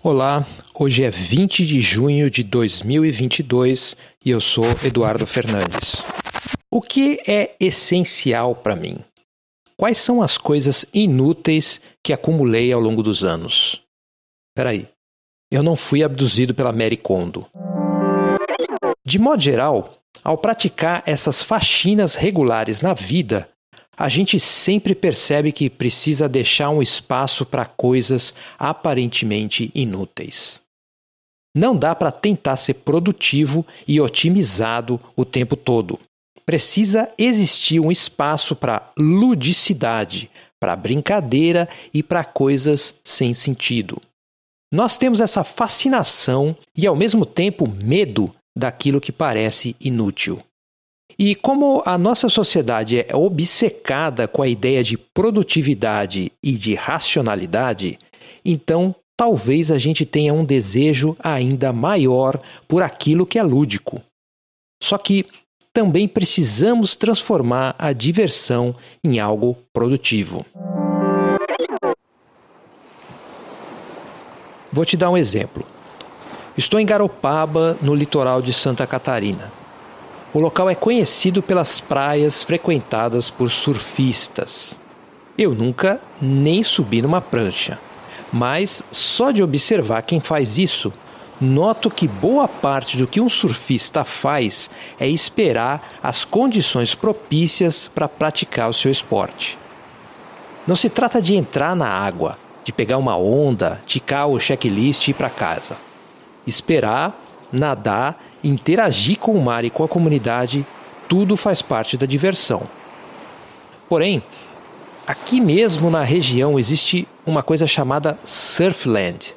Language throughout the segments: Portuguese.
Olá, hoje é 20 de junho de 2022 e eu sou Eduardo Fernandes. O que é essencial para mim? Quais são as coisas inúteis que acumulei ao longo dos anos? Peraí, eu não fui abduzido pela Mary Kondo. De modo geral, ao praticar essas faxinas regulares na vida, a gente sempre percebe que precisa deixar um espaço para coisas aparentemente inúteis. Não dá para tentar ser produtivo e otimizado o tempo todo. Precisa existir um espaço para ludicidade, para brincadeira e para coisas sem sentido. Nós temos essa fascinação e, ao mesmo tempo, medo daquilo que parece inútil. E como a nossa sociedade é obcecada com a ideia de produtividade e de racionalidade, então talvez a gente tenha um desejo ainda maior por aquilo que é lúdico. Só que também precisamos transformar a diversão em algo produtivo. Vou te dar um exemplo. Estou em Garopaba, no litoral de Santa Catarina. O local é conhecido pelas praias frequentadas por surfistas. Eu nunca nem subi numa prancha, mas só de observar quem faz isso, noto que boa parte do que um surfista faz é esperar as condições propícias para praticar o seu esporte. Não se trata de entrar na água, de pegar uma onda, ticar o checklist e ir para casa. Esperar, nadar interagir com o mar e com a comunidade, tudo faz parte da diversão. Porém, aqui mesmo na região existe uma coisa chamada Surfland.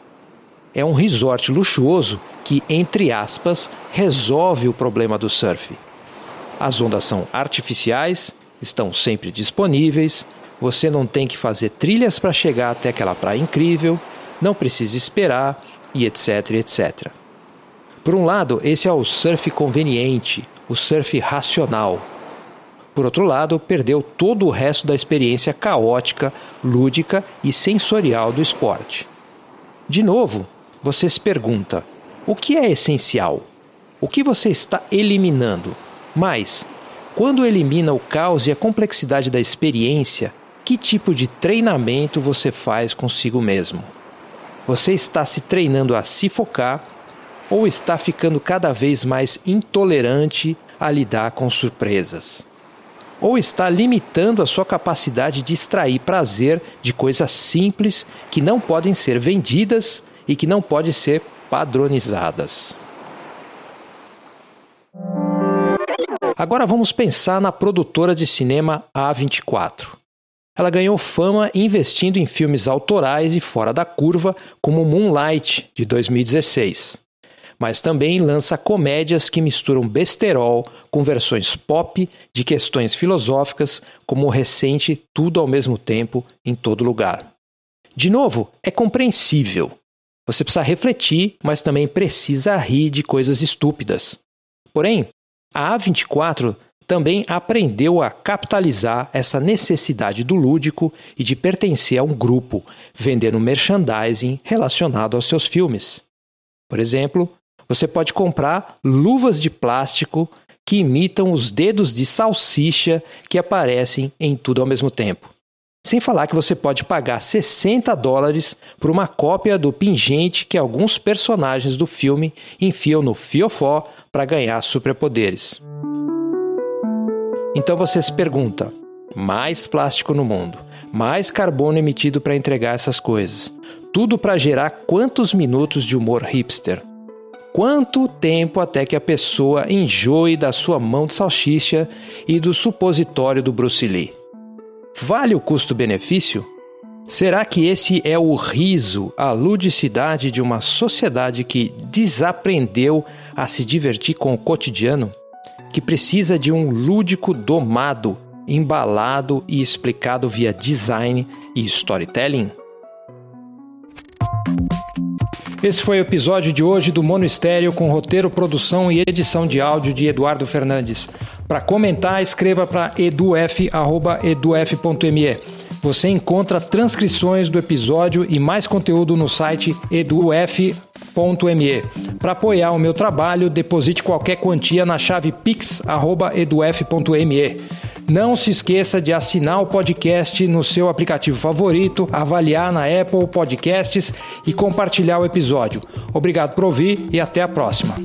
É um resort luxuoso que, entre aspas, resolve o problema do surf. As ondas são artificiais, estão sempre disponíveis, você não tem que fazer trilhas para chegar até aquela praia incrível, não precisa esperar e etc, etc. Por um lado, esse é o surf conveniente, o surf racional. Por outro lado, perdeu todo o resto da experiência caótica, lúdica e sensorial do esporte. De novo, você se pergunta: o que é essencial? O que você está eliminando? Mas, quando elimina o caos e a complexidade da experiência, que tipo de treinamento você faz consigo mesmo? Você está se treinando a se focar ou está ficando cada vez mais intolerante a lidar com surpresas? Ou está limitando a sua capacidade de extrair prazer de coisas simples que não podem ser vendidas e que não podem ser padronizadas? Agora vamos pensar na produtora de cinema A24. Ela ganhou fama investindo em filmes autorais e fora da curva, como Moonlight, de 2016 mas também lança comédias que misturam besterol com versões pop de questões filosóficas, como o recente Tudo ao mesmo tempo em todo lugar. De novo, é compreensível. Você precisa refletir, mas também precisa rir de coisas estúpidas. Porém, a A24 também aprendeu a capitalizar essa necessidade do lúdico e de pertencer a um grupo, vendendo merchandising relacionado aos seus filmes. Por exemplo, você pode comprar luvas de plástico que imitam os dedos de salsicha que aparecem em tudo ao mesmo tempo. Sem falar que você pode pagar 60 dólares por uma cópia do pingente que alguns personagens do filme enfiam no fiofó para ganhar superpoderes. Então você se pergunta: mais plástico no mundo, mais carbono emitido para entregar essas coisas, tudo para gerar quantos minutos de humor hipster? Quanto tempo até que a pessoa enjoe da sua mão de salsicha e do supositório do Bruce Lee? Vale o custo-benefício? Será que esse é o riso, a ludicidade de uma sociedade que desaprendeu a se divertir com o cotidiano? Que precisa de um lúdico domado, embalado e explicado via design e storytelling? Esse foi o episódio de hoje do Mono Estéreo com roteiro, produção e edição de áudio de Eduardo Fernandes. Para comentar, escreva para eduf@eduf.me. Você encontra transcrições do episódio e mais conteúdo no site eduf.me. Para apoiar o meu trabalho, deposite qualquer quantia na chave pix@eduf.me. Não se esqueça de assinar o podcast no seu aplicativo favorito, avaliar na Apple Podcasts e compartilhar o episódio. Obrigado por ouvir e até a próxima.